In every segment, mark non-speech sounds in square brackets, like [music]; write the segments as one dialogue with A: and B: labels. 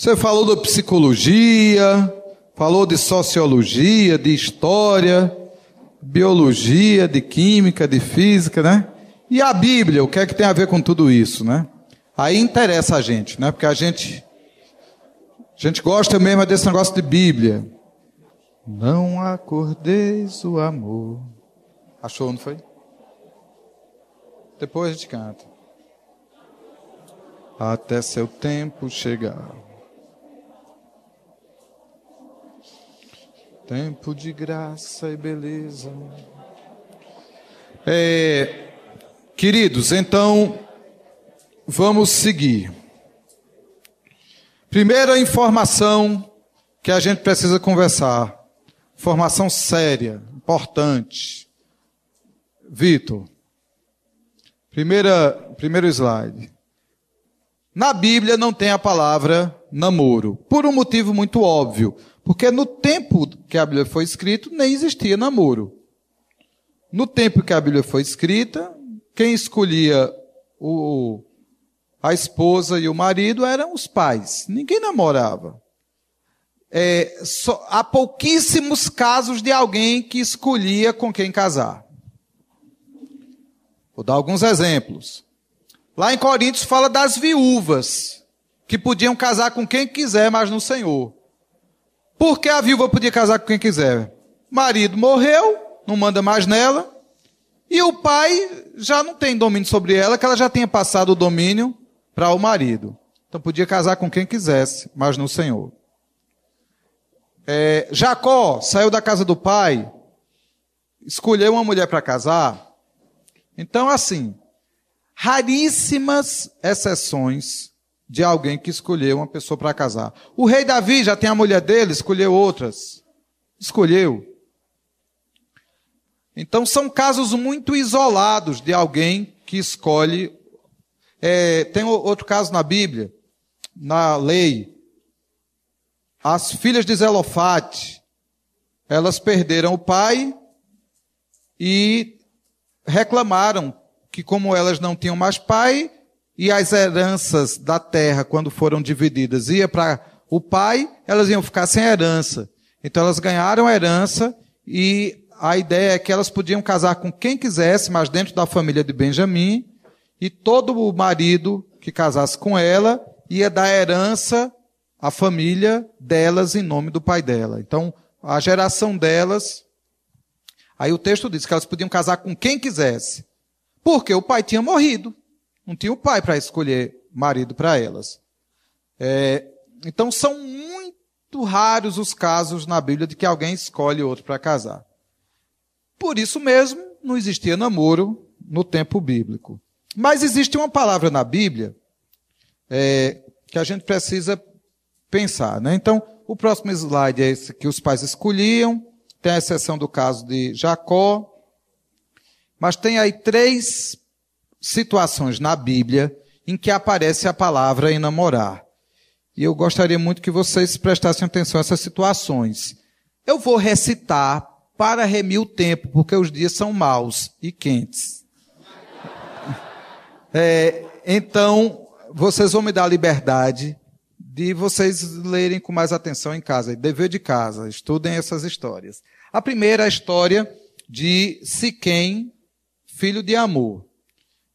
A: Você falou da psicologia, falou de sociologia, de história, biologia, de química, de física, né? E a Bíblia, o que é que tem a ver com tudo isso, né? Aí interessa a gente, né? Porque a gente a gente gosta mesmo desse negócio de Bíblia. Não acordeis o amor. Achou, não foi? Depois a gente canta. Até seu tempo chegar. Tempo de graça e beleza. É, queridos, então, vamos seguir. Primeira informação que a gente precisa conversar. Informação séria, importante. Vitor. Primeira, primeiro slide. Na Bíblia não tem a palavra namoro, por um motivo muito óbvio, porque no tempo que a Bíblia foi escrita nem existia namoro. No tempo que a Bíblia foi escrita, quem escolhia o, a esposa e o marido eram os pais. Ninguém namorava. É, só, há pouquíssimos casos de alguém que escolhia com quem casar. Vou dar alguns exemplos. Lá em Coríntios fala das viúvas, que podiam casar com quem quiser, mas no Senhor. Por que a viúva podia casar com quem quiser? marido morreu, não manda mais nela, e o pai já não tem domínio sobre ela, que ela já tinha passado o domínio para o marido. Então podia casar com quem quisesse, mas no Senhor. É, Jacó saiu da casa do pai, escolheu uma mulher para casar, então, assim, raríssimas exceções de alguém que escolheu uma pessoa para casar. O rei Davi já tem a mulher dele, escolheu outras. Escolheu. Então, são casos muito isolados de alguém que escolhe. É, tem outro caso na Bíblia, na lei. As filhas de Zelofate, elas perderam o pai e reclamaram que, como elas não tinham mais pai, e as heranças da terra, quando foram divididas, ia para o pai, elas iam ficar sem herança. Então elas ganharam a herança e a ideia é que elas podiam casar com quem quisesse, mas dentro da família de Benjamim, e todo o marido que casasse com ela ia dar herança à família delas em nome do pai dela. Então, a geração delas Aí o texto diz que elas podiam casar com quem quisesse. Porque o pai tinha morrido. Não tinha o pai para escolher marido para elas. É, então são muito raros os casos na Bíblia de que alguém escolhe outro para casar. Por isso mesmo, não existia namoro no tempo bíblico. Mas existe uma palavra na Bíblia é, que a gente precisa pensar. Né? Então, o próximo slide é esse que os pais escolhiam. Tem a exceção do caso de Jacó. Mas tem aí três situações na Bíblia em que aparece a palavra enamorar. E eu gostaria muito que vocês prestassem atenção a essas situações. Eu vou recitar para remir o tempo, porque os dias são maus e quentes. [laughs] É, então, vocês vão me dar a liberdade de vocês lerem com mais atenção em casa. Dever de casa, estudem essas histórias. A primeira é a história de Siquém, filho de Amor.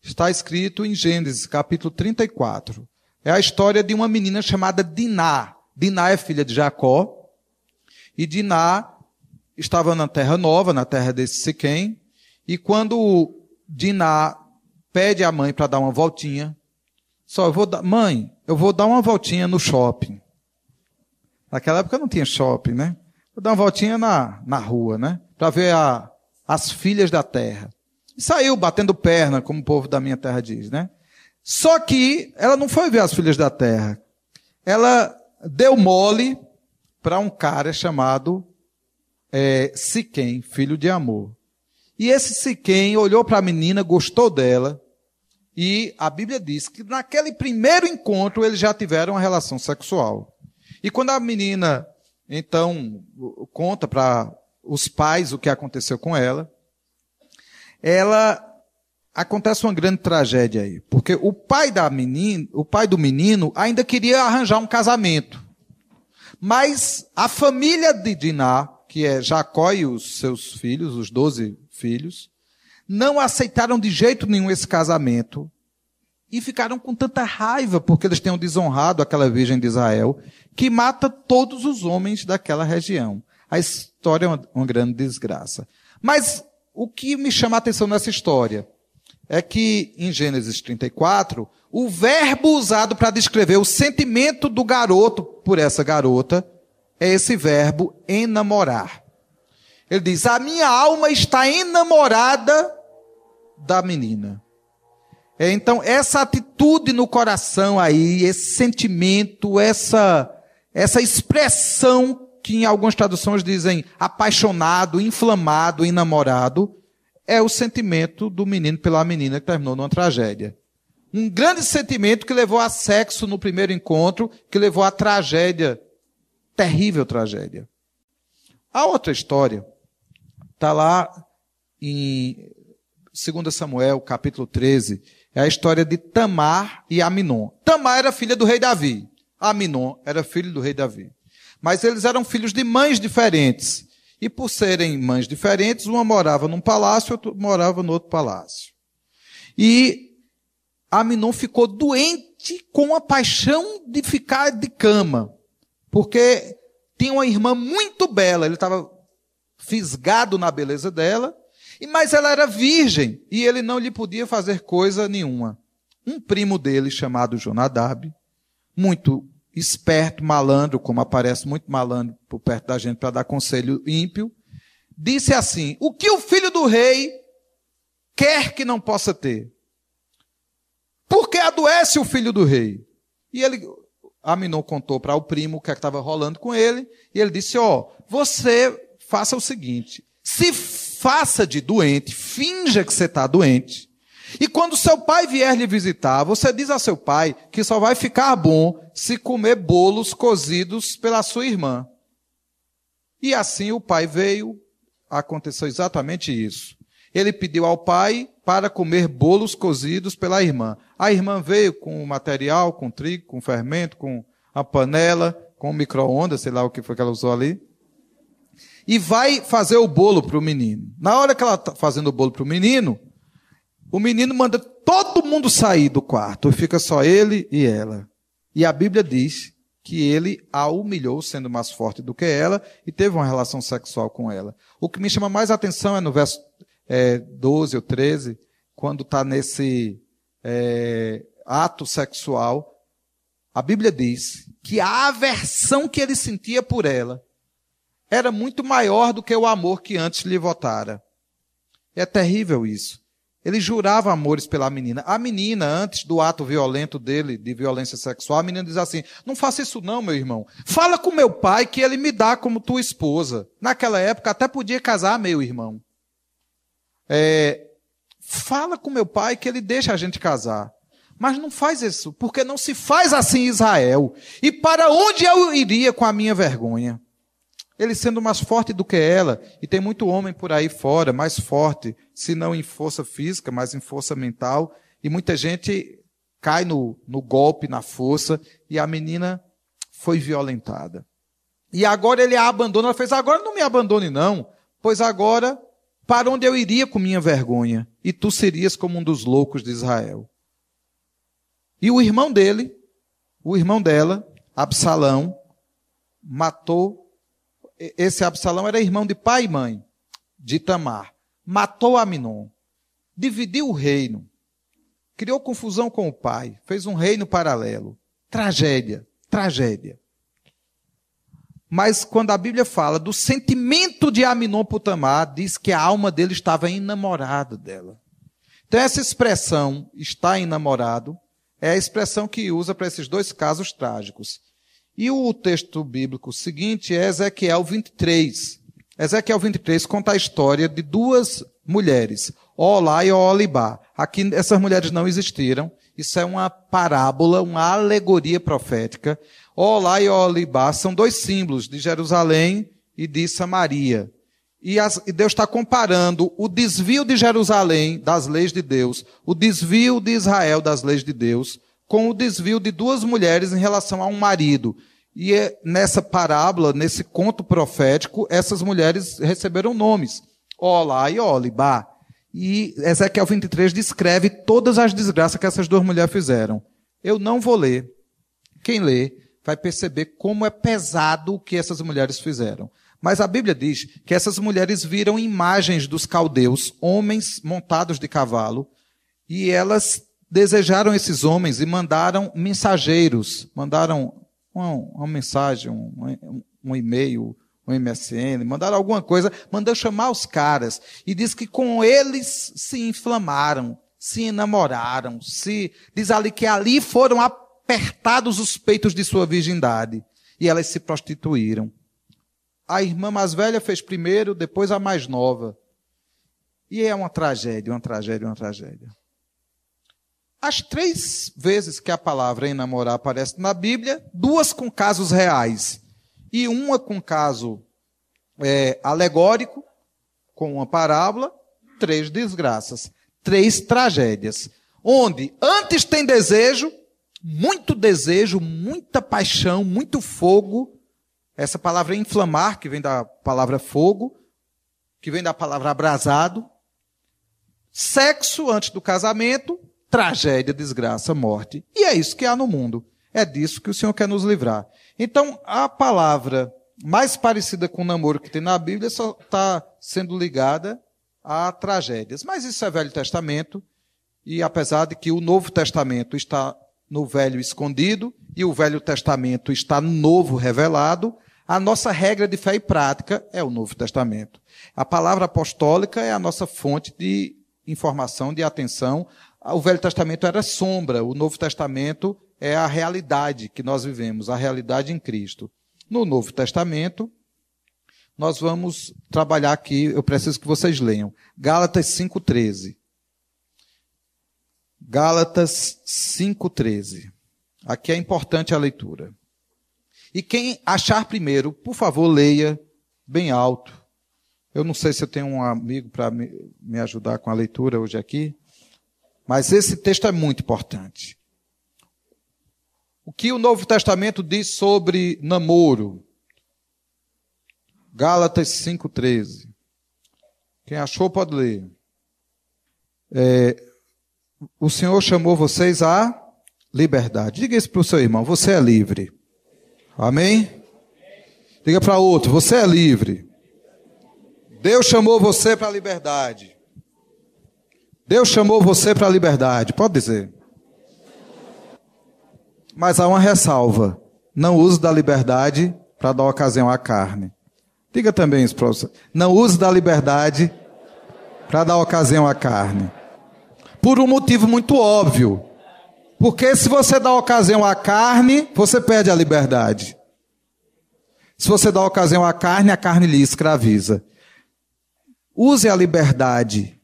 A: Está escrito em Gênesis, capítulo 34. É a história de uma menina chamada Diná. Diná é filha de Jacó. E Diná estava na terra nova, na terra desse Siquém. E quando Diná pede à mãe para dar uma voltinha, só eu vou dar, mãe, eu vou dar uma voltinha no shopping. Naquela época não tinha shopping, né? Vou dar uma voltinha na, na rua, né? Para ver a, as filhas da terra. Saiu batendo perna, como o povo da minha terra diz, né? Só que ela não foi ver as filhas da terra. Ela deu mole para um cara chamado é, Siquém, filho de amor. E esse Siquém olhou para a menina, gostou dela, e a Bíblia diz que naquele primeiro encontro eles já tiveram uma relação sexual. E quando a menina, então, conta para os pais o que aconteceu com ela, ela acontece uma grande tragédia aí, porque o pai da menina, o pai do menino ainda queria arranjar um casamento. Mas a família de Diná, que é Jacó e os seus filhos, os doze filhos, não aceitaram de jeito nenhum esse casamento e ficaram com tanta raiva porque eles tenham desonrado aquela virgem de Israel, que mata todos os homens daquela região. A história é uma, uma grande desgraça. Mas o que me chama a atenção nessa história é que em Gênesis 34, o verbo usado para descrever o sentimento do garoto por essa garota é esse verbo enamorar. Ele diz: A minha alma está enamorada da menina. É, então, essa atitude no coração aí, esse sentimento, essa, essa expressão que em algumas traduções dizem apaixonado, inflamado, enamorado, é o sentimento do menino pela menina que terminou numa tragédia. Um grande sentimento que levou a sexo no primeiro encontro, que levou a tragédia, terrível tragédia. A outra história está lá em 2 Samuel, capítulo 13, é a história de Tamar e Aminon. Tamar era filha do rei Davi. Aminon era filho do rei Davi. Mas eles eram filhos de mães diferentes. E por serem mães diferentes, uma morava num palácio, outra morava no outro palácio. E Aminon ficou doente com a paixão de ficar de cama, porque tinha uma irmã muito bela, ele estava fisgado na beleza dela, mas ela era virgem e ele não lhe podia fazer coisa nenhuma. Um primo dele, chamado Jonadab, muito esperto, malandro, como aparece muito malandro por perto da gente para dar conselho ímpio, disse assim: O que o filho do rei quer que não possa ter? Porque adoece o filho do rei. E ele, Aminon contou para o primo o que é estava rolando com ele, e ele disse: Ó, oh, você faça o seguinte: se faça de doente, finja que você está doente, e quando seu pai vier lhe visitar, você diz a seu pai que só vai ficar bom se comer bolos cozidos pela sua irmã. E assim o pai veio, aconteceu exatamente isso. Ele pediu ao pai para comer bolos cozidos pela irmã. A irmã veio com o material, com trigo, com fermento, com a panela, com micro-ondas, sei lá o que foi que ela usou ali. E vai fazer o bolo para o menino. Na hora que ela está fazendo o bolo para o menino, o menino manda todo mundo sair do quarto, fica só ele e ela. E a Bíblia diz que ele a humilhou, sendo mais forte do que ela, e teve uma relação sexual com ela. O que me chama mais atenção é no verso é, 12 ou 13, quando está nesse é, ato sexual, a Bíblia diz que a aversão que ele sentia por ela era muito maior do que o amor que antes lhe votara. É terrível isso. Ele jurava amores pela menina. A menina, antes do ato violento dele, de violência sexual, a menina diz assim: Não faça isso, não, meu irmão. Fala com meu pai que ele me dá como tua esposa. Naquela época, até podia casar, meu irmão. É, fala com meu pai que ele deixa a gente casar. Mas não faz isso, porque não se faz assim em Israel. E para onde eu iria com a minha vergonha? Ele sendo mais forte do que ela, e tem muito homem por aí fora, mais forte, se não em força física, mas em força mental, e muita gente cai no, no golpe, na força, e a menina foi violentada. E agora ele a abandona, ela fez, agora não me abandone não, pois agora, para onde eu iria com minha vergonha? E tu serias como um dos loucos de Israel. E o irmão dele, o irmão dela, Absalão, matou esse Absalão era irmão de pai e mãe de Tamar. Matou Aminon. Dividiu o reino. Criou confusão com o pai. Fez um reino paralelo. Tragédia. Tragédia. Mas quando a Bíblia fala do sentimento de Aminon por Tamar, diz que a alma dele estava enamorada dela. Então essa expressão, está enamorado, é a expressão que usa para esses dois casos trágicos. E o texto bíblico seguinte é Ezequiel 23. Ezequiel 23 conta a história de duas mulheres, Olá e Olibá. Aqui essas mulheres não existiram. Isso é uma parábola, uma alegoria profética. Olá e Olibá são dois símbolos de Jerusalém e de Samaria. E, as, e Deus está comparando o desvio de Jerusalém das leis de Deus, o desvio de Israel das leis de Deus, com o desvio de duas mulheres em relação a um marido. E é nessa parábola, nesse conto profético, essas mulheres receberam nomes: Olá e Olibá. E Ezequiel 23 descreve todas as desgraças que essas duas mulheres fizeram. Eu não vou ler. Quem lê vai perceber como é pesado o que essas mulheres fizeram. Mas a Bíblia diz que essas mulheres viram imagens dos caldeus, homens montados de cavalo, e elas desejaram esses homens e mandaram mensageiros, mandaram uma, uma mensagem, um, um e-mail, um MSN, mandaram alguma coisa, mandou chamar os caras e diz que com eles se inflamaram, se enamoraram, se diz ali que ali foram apertados os peitos de sua virgindade e elas se prostituíram. A irmã mais velha fez primeiro, depois a mais nova. E é uma tragédia, uma tragédia, uma tragédia. As três vezes que a palavra enamorar aparece na Bíblia, duas com casos reais e uma com caso é, alegórico, com uma parábola, três desgraças, três tragédias. Onde antes tem desejo, muito desejo, muita paixão, muito fogo, essa palavra inflamar, que vem da palavra fogo, que vem da palavra abrasado. Sexo antes do casamento, tragédia, desgraça, morte. E é isso que há no mundo. É disso que o Senhor quer nos livrar. Então, a palavra mais parecida com o namoro que tem na Bíblia só está sendo ligada a tragédias. Mas isso é Velho Testamento, e apesar de que o Novo Testamento está no Velho escondido e o Velho Testamento está no Novo revelado, a nossa regra de fé e prática é o Novo Testamento. A palavra apostólica é a nossa fonte de informação, de atenção. O Velho Testamento era sombra, o Novo Testamento é a realidade que nós vivemos, a realidade em Cristo. No Novo Testamento, nós vamos trabalhar aqui, eu preciso que vocês leiam. Gálatas 5,13. Gálatas 5,13. Aqui é importante a leitura. E quem achar primeiro, por favor, leia bem alto. Eu não sei se eu tenho um amigo para me, me ajudar com a leitura hoje aqui, mas esse texto é muito importante. O que o Novo Testamento diz sobre namoro? Gálatas 5,13. Quem achou pode ler. É, o Senhor chamou vocês à liberdade. Diga isso para o seu irmão: você é livre. Amém? Diga para outro: você é livre. Deus chamou você para a liberdade. Deus chamou você para a liberdade. Pode dizer. Mas há uma ressalva: não use da liberdade para dar ocasião à carne. Diga também isso você. Não use da liberdade para dar ocasião à carne. Por um motivo muito óbvio. Porque se você dá ocasião à carne, você perde a liberdade. Se você dá ocasião à carne, a carne lhe escraviza. Use a liberdade.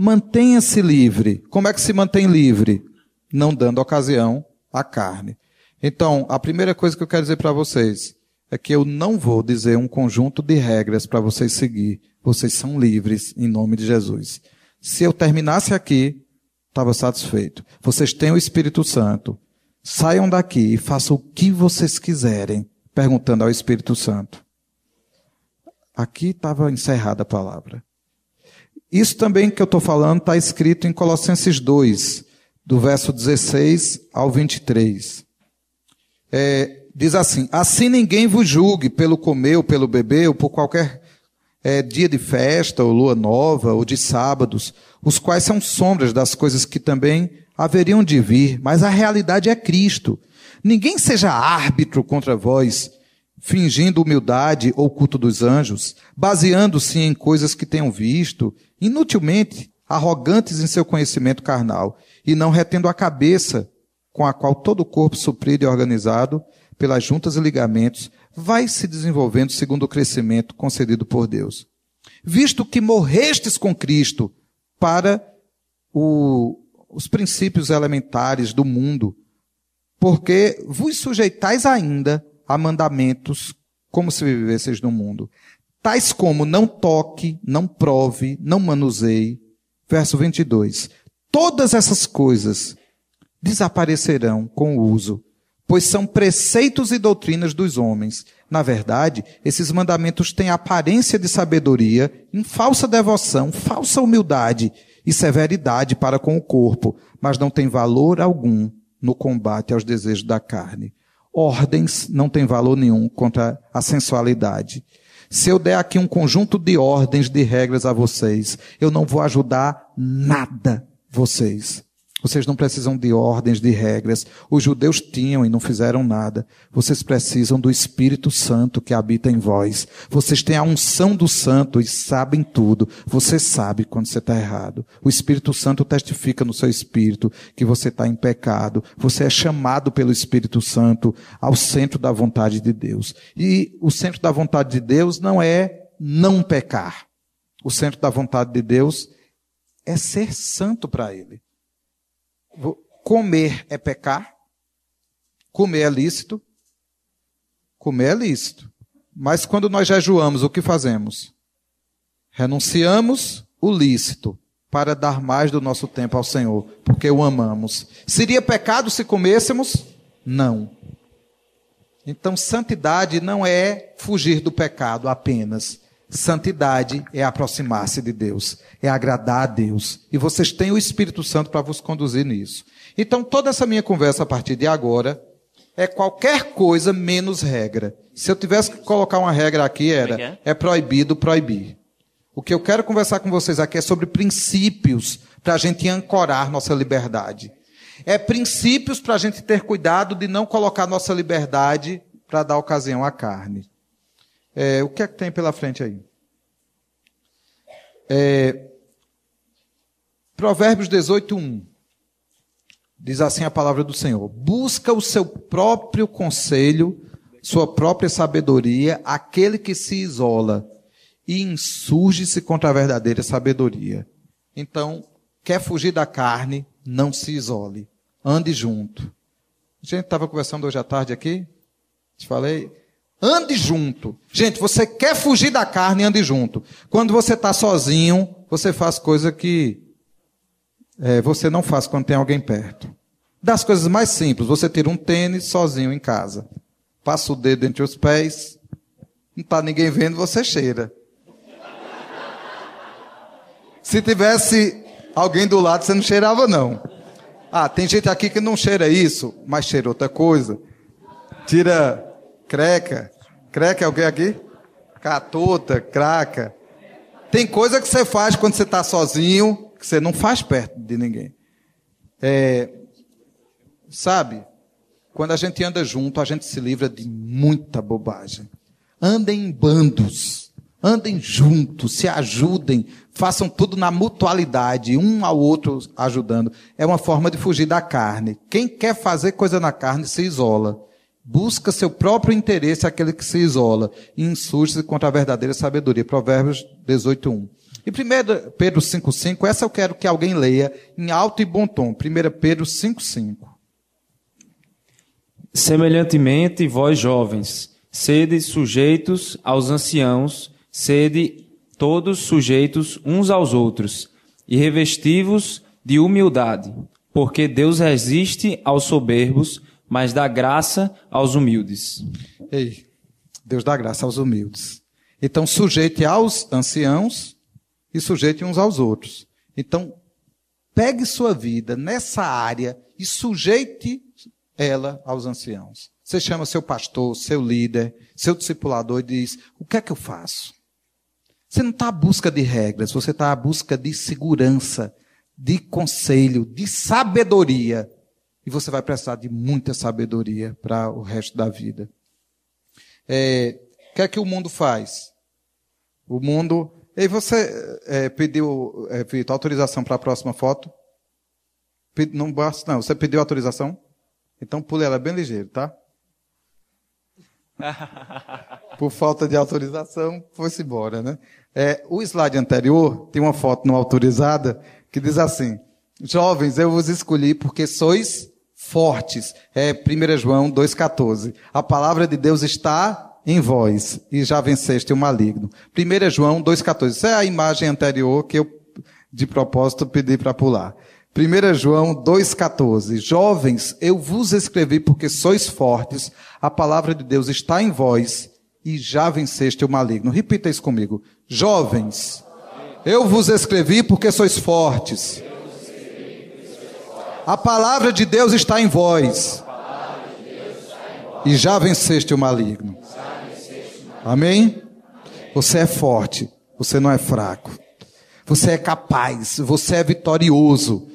A: Mantenha-se livre. Como é que se mantém livre? Não dando ocasião à carne. Então, a primeira coisa que eu quero dizer para vocês é que eu não vou dizer um conjunto de regras para vocês seguir. Vocês são livres em nome de Jesus. Se eu terminasse aqui, estava satisfeito. Vocês têm o Espírito Santo. Saiam daqui e façam o que vocês quiserem, perguntando ao Espírito Santo. Aqui estava encerrada a palavra. Isso também que eu estou falando está escrito em Colossenses 2, do verso 16 ao 23. É, diz assim: Assim ninguém vos julgue pelo comer ou pelo beber ou por qualquer é, dia de festa, ou lua nova, ou de sábados, os quais são sombras das coisas que também haveriam de vir, mas a realidade é Cristo. Ninguém seja árbitro contra vós, fingindo humildade ou culto dos anjos, baseando-se em coisas que tenham visto, inutilmente arrogantes em seu conhecimento carnal, e não retendo a cabeça, com a qual todo o corpo suprido e organizado, pelas juntas e ligamentos, vai se desenvolvendo segundo o crescimento concedido por Deus. Visto que morrestes com Cristo para o, os princípios elementares do mundo, porque vos sujeitais ainda a mandamentos como se vivesseis no mundo. tais como não toque, não prove, não manuseie. Verso 22. Todas essas coisas desaparecerão com o uso, pois são preceitos e doutrinas dos homens. Na verdade, esses mandamentos têm aparência de sabedoria, em falsa devoção, falsa humildade e severidade para com o corpo, mas não têm valor algum no combate aos desejos da carne. Ordens não têm valor nenhum contra a sensualidade. Se eu der aqui um conjunto de ordens, de regras a vocês, eu não vou ajudar nada vocês. Vocês não precisam de ordens, de regras. Os judeus tinham e não fizeram nada. Vocês precisam do Espírito Santo que habita em vós. Vocês têm a unção do Santo e sabem tudo. Você sabe quando você está errado. O Espírito Santo testifica no seu espírito que você está em pecado. Você é chamado pelo Espírito Santo ao centro da vontade de Deus. E o centro da vontade de Deus não é não pecar. O centro da vontade de Deus é ser santo para Ele. Comer é pecar? Comer é lícito? Comer é lícito. Mas quando nós jejuamos, o que fazemos? Renunciamos o lícito para dar mais do nosso tempo ao Senhor, porque o amamos. Seria pecado se comêssemos? Não. Então, santidade não é fugir do pecado apenas. Santidade é aproximar-se de Deus, é agradar a Deus. E vocês têm o Espírito Santo para vos conduzir nisso. Então, toda essa minha conversa a partir de agora é qualquer coisa menos regra. Se eu tivesse que colocar uma regra aqui, era é, é proibido proibir. O que eu quero conversar com vocês aqui é sobre princípios para a gente ancorar nossa liberdade. É princípios para a gente ter cuidado de não colocar nossa liberdade para dar ocasião à carne. É, o que é que tem pela frente aí? É, Provérbios 18, 1. Diz assim a palavra do Senhor: Busca o seu próprio conselho, sua própria sabedoria, aquele que se isola e insurge-se contra a verdadeira sabedoria. Então, quer fugir da carne, não se isole. Ande junto. A gente estava conversando hoje à tarde aqui. Te falei. Ande junto. Gente, você quer fugir da carne, ande junto. Quando você está sozinho, você faz coisa que é, você não faz quando tem alguém perto. Das coisas mais simples, você tira um tênis sozinho em casa. Passa o dedo entre os pés, não está ninguém vendo, você cheira. Se tivesse alguém do lado, você não cheirava, não. Ah, tem gente aqui que não cheira isso, mas cheira outra coisa. Tira Creca. Creca é alguém aqui? Catota, craca. Tem coisa que você faz quando você está sozinho, que você não faz perto de ninguém. É, sabe? Quando a gente anda junto, a gente se livra de muita bobagem. Andem em bandos. Andem juntos, se ajudem, façam tudo na mutualidade, um ao outro ajudando. É uma forma de fugir da carne. Quem quer fazer coisa na carne se isola. Busca seu próprio interesse aquele que se isola e insurge-se contra a verdadeira sabedoria. Provérbios 18.1. E 1 Pedro 5.5, essa eu quero que alguém leia em alto e bom tom. 1 Pedro 5.5.
B: Semelhantemente, vós jovens, sede sujeitos aos anciãos, sede todos sujeitos uns aos outros, e revestivos de humildade, porque Deus resiste aos soberbos, mas dá graça aos humildes.
A: Ei, Deus dá graça aos humildes. Então, sujeite aos anciãos e sujeite uns aos outros. Então, pegue sua vida nessa área e sujeite ela aos anciãos. Você chama seu pastor, seu líder, seu discipulador e diz: O que é que eu faço? Você não está à busca de regras, você está à busca de segurança, de conselho, de sabedoria e você vai precisar de muita sabedoria para o resto da vida. É, o que é que o mundo faz? O mundo. E você é, pediu, é, Vitor, autorização para a próxima foto? Não basta, não. Você pediu autorização? Então pule ela bem ligeiro, tá? [laughs] Por falta de autorização, foi-se embora, né? É, o slide anterior tem uma foto não autorizada que diz assim: Jovens, eu vos escolhi porque sois fortes. É 1 João 2,14. A palavra de Deus está em vós e já venceste o maligno. 1 João 2,14. Essa é a imagem anterior que eu, de propósito, pedi para pular. 1 João 2,14. Jovens, eu vos escrevi porque sois fortes, a palavra de Deus está em vós e já venceste o maligno. Repita isso comigo. Jovens, eu vos escrevi porque sois fortes. A palavra de Deus está em vós. E já venceste o maligno. Amém? Você é forte, você não é fraco. Você é capaz, você é vitorioso.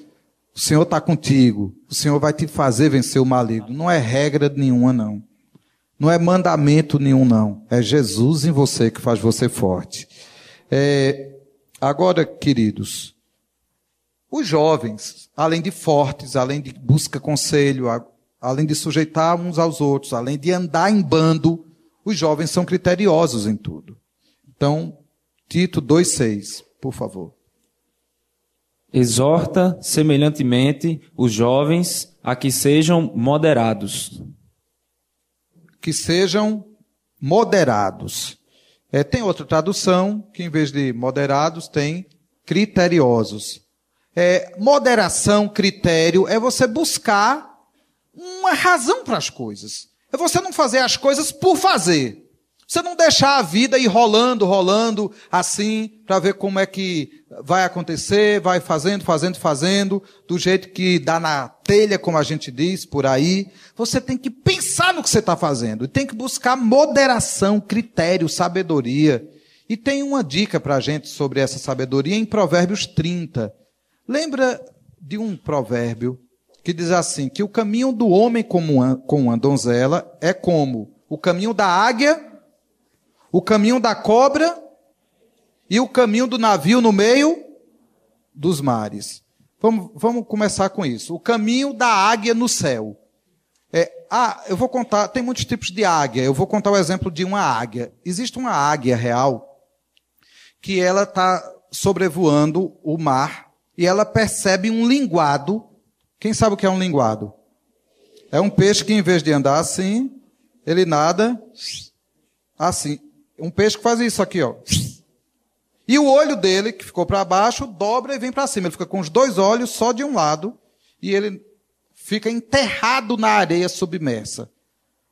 A: O Senhor está contigo. O Senhor vai te fazer vencer o maligno. Não é regra nenhuma, não. Não é mandamento nenhum, não. É Jesus em você que faz você forte. É, agora, queridos, os jovens, além de fortes, além de busca conselho, além de sujeitar uns aos outros, além de andar em bando, os jovens são criteriosos em tudo. Então, Tito 2,6, por favor.
B: Exorta semelhantemente os jovens a que sejam moderados.
A: Que sejam moderados. É, tem outra tradução que, em vez de moderados, tem criteriosos. É, moderação, critério, é você buscar uma razão para as coisas. É você não fazer as coisas por fazer. Você não deixar a vida ir rolando, rolando, assim, para ver como é que vai acontecer, vai fazendo, fazendo, fazendo, do jeito que dá na telha, como a gente diz por aí. Você tem que pensar no que você está fazendo. E tem que buscar moderação, critério, sabedoria. E tem uma dica para a gente sobre essa sabedoria em Provérbios 30. Lembra de um provérbio que diz assim, que o caminho do homem com uma donzela é como o caminho da águia o caminho da cobra e o caminho do navio no meio dos mares. Vamos, vamos começar com isso. O caminho da águia no céu. É, ah, eu vou contar, tem muitos tipos de águia. Eu vou contar o exemplo de uma águia. Existe uma águia real que ela está sobrevoando o mar e ela percebe um linguado. Quem sabe o que é um linguado? É um peixe que, em vez de andar assim, ele nada assim. Um peixe que faz isso aqui, ó. E o olho dele, que ficou para baixo, dobra e vem para cima. Ele fica com os dois olhos só de um lado e ele fica enterrado na areia submersa.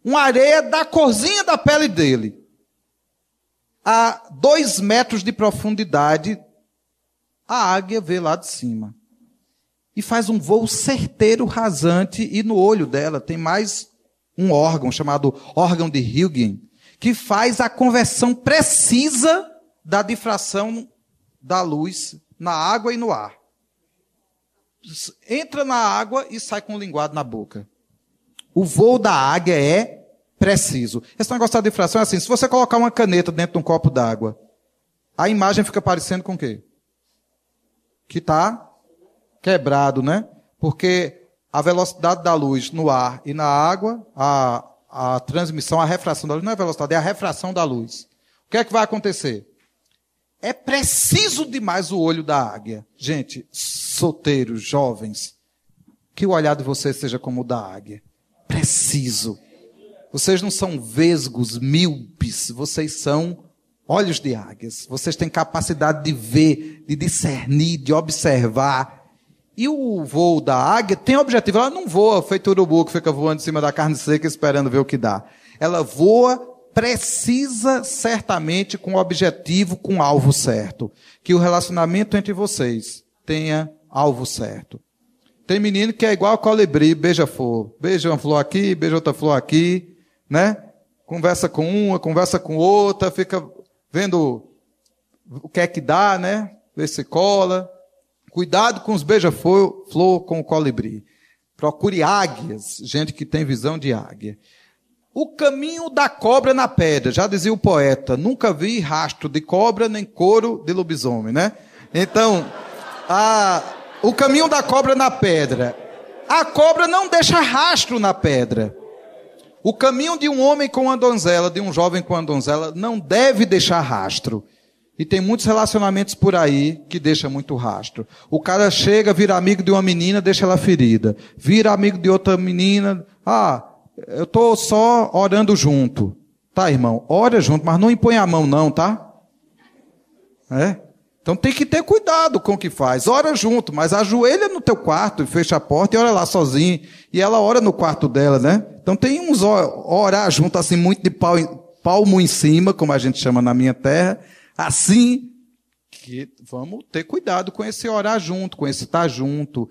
A: Uma areia da corzinha da pele dele. A dois metros de profundidade, a águia vê lá de cima. E faz um voo certeiro, rasante, e no olho dela tem mais um órgão chamado órgão de Huygens, que faz a conversão precisa da difração da luz na água e no ar. Entra na água e sai com o linguado na boca. O voo da águia é preciso. Esse negócio da difração é assim: se você colocar uma caneta dentro de um copo d'água, a imagem fica parecendo com o quê? Que está quebrado, né? Porque a velocidade da luz no ar e na água, a, a transmissão, a refração da luz, não é velocidade, é a refração da luz. O que é que vai acontecer? É preciso demais o olho da águia. Gente, solteiros, jovens, que o olhar de vocês seja como o da águia. Preciso. Vocês não são vesgos, míopes, vocês são olhos de águias. Vocês têm capacidade de ver, de discernir, de observar e o voo da águia tem objetivo. Ela não voa feito urubu que fica voando em cima da carne seca esperando ver o que dá. Ela voa, precisa certamente com objetivo, com alvo certo. Que o relacionamento entre vocês tenha alvo certo. Tem menino que é igual colibri, beija flor. Beija uma flor aqui, beija outra flor aqui, né? Conversa com uma, conversa com outra, fica vendo o que é que dá, né? Vê se cola. Cuidado com os beija-flor, com o colibri. Procure águias, gente que tem visão de águia. O caminho da cobra na pedra, já dizia o poeta, nunca vi rastro de cobra nem couro de lobisomem, né? Então, a, o caminho da cobra na pedra. A cobra não deixa rastro na pedra. O caminho de um homem com uma donzela, de um jovem com uma donzela, não deve deixar rastro. E tem muitos relacionamentos por aí que deixa muito rastro. O cara chega, vira amigo de uma menina, deixa ela ferida. Vira amigo de outra menina, ah, eu estou só orando junto. Tá, irmão? Ora junto, mas não impõe a mão, não, tá? É? Então tem que ter cuidado com o que faz. Ora junto, mas ajoelha no teu quarto e fecha a porta e ora lá sozinho. E ela ora no quarto dela, né? Então tem uns orar junto, assim, muito de palmo em cima, como a gente chama na minha terra. Assim, que vamos ter cuidado com esse orar junto, com esse estar junto.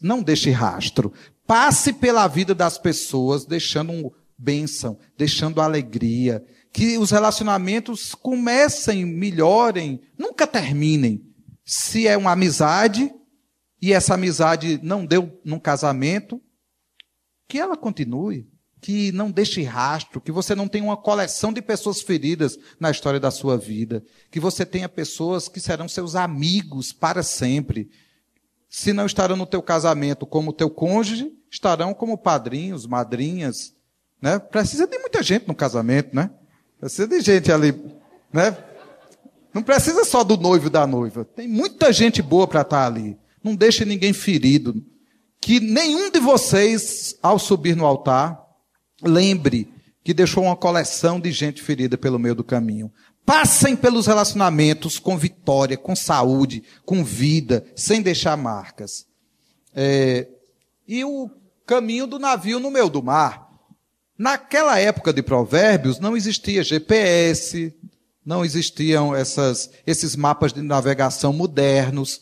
A: Não deixe rastro. Passe pela vida das pessoas, deixando um bênção, deixando alegria, que os relacionamentos comecem, melhorem, nunca terminem. Se é uma amizade e essa amizade não deu num casamento, que ela continue, que não deixe rastro, que você não tenha uma coleção de pessoas feridas na história da sua vida, que você tenha pessoas que serão seus amigos para sempre. Se não estarão no teu casamento como teu cônjuge, estarão como padrinhos, madrinhas, né? Precisa de muita gente no casamento, né? Precisa de gente ali, né? Não precisa só do noivo e da noiva. Tem muita gente boa para estar ali. Não deixe ninguém ferido. Que nenhum de vocês, ao subir no altar, lembre que deixou uma coleção de gente ferida pelo meio do caminho. Passem pelos relacionamentos com vitória, com saúde, com vida, sem deixar marcas. É, e o caminho do navio no meio do mar. Naquela época de Provérbios não existia GPS, não existiam essas, esses mapas de navegação modernos.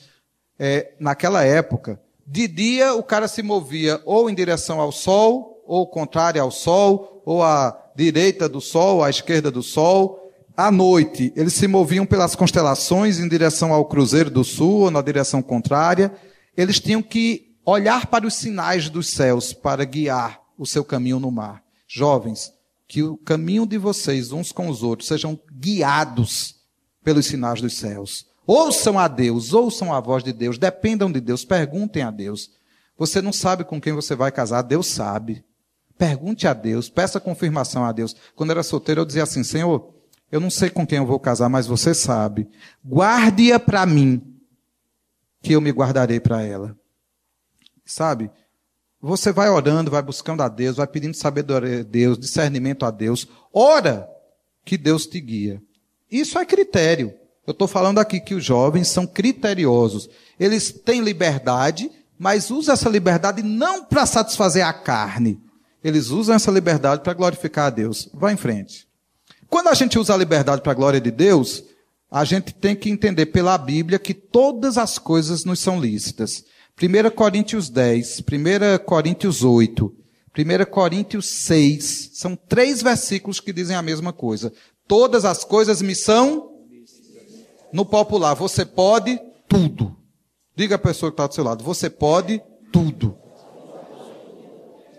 A: É, naquela época, de dia o cara se movia ou em direção ao sol, ou contrário ao sol, ou à direita do sol, à esquerda do sol. À noite, eles se moviam pelas constelações em direção ao cruzeiro do sul ou na direção contrária. Eles tinham que olhar para os sinais dos céus para guiar o seu caminho no mar. Jovens, que o caminho de vocês uns com os outros sejam guiados pelos sinais dos céus. Ouçam a Deus, ouçam a voz de Deus, dependam de Deus, perguntem a Deus. Você não sabe com quem você vai casar, Deus sabe. Pergunte a Deus, peça confirmação a Deus. Quando era solteiro, eu dizia assim: Senhor, eu não sei com quem eu vou casar, mas você sabe. Guarde-a para mim, que eu me guardarei para ela. Sabe? Você vai orando, vai buscando a Deus, vai pedindo sabedoria a Deus, discernimento a Deus. Ora que Deus te guia. Isso é critério. Eu estou falando aqui que os jovens são criteriosos. Eles têm liberdade, mas usam essa liberdade não para satisfazer a carne. Eles usam essa liberdade para glorificar a Deus. Vá em frente. Quando a gente usa a liberdade para a glória de Deus, a gente tem que entender pela Bíblia que todas as coisas nos são lícitas. 1 Coríntios 10, 1 Coríntios 8, 1 Coríntios 6, são três versículos que dizem a mesma coisa. Todas as coisas me são no popular. Você pode tudo. Diga a pessoa que está do seu lado, você pode tudo.